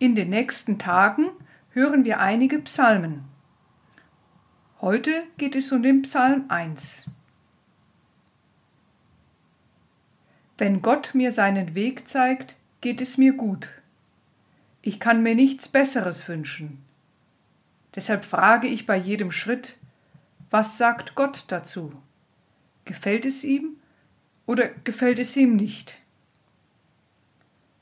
In den nächsten Tagen hören wir einige Psalmen. Heute geht es um den Psalm 1. Wenn Gott mir seinen Weg zeigt, geht es mir gut. Ich kann mir nichts Besseres wünschen. Deshalb frage ich bei jedem Schritt, was sagt Gott dazu? Gefällt es ihm oder gefällt es ihm nicht?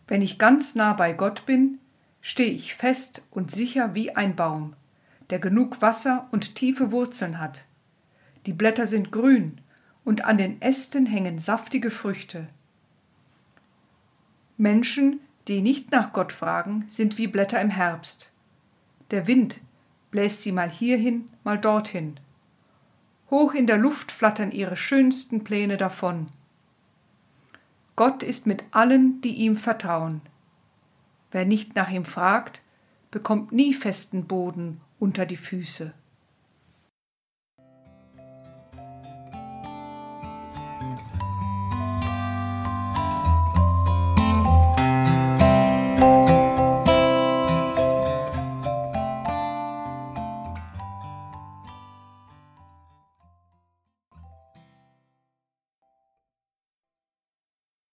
Wenn ich ganz nah bei Gott bin, stehe ich fest und sicher wie ein Baum, der genug Wasser und tiefe Wurzeln hat. Die Blätter sind grün und an den Ästen hängen saftige Früchte. Menschen, die nicht nach Gott fragen, sind wie Blätter im Herbst. Der Wind bläst sie mal hierhin, mal dorthin. Hoch in der Luft flattern ihre schönsten Pläne davon. Gott ist mit allen, die ihm vertrauen. Wer nicht nach ihm fragt, bekommt nie festen Boden unter die Füße.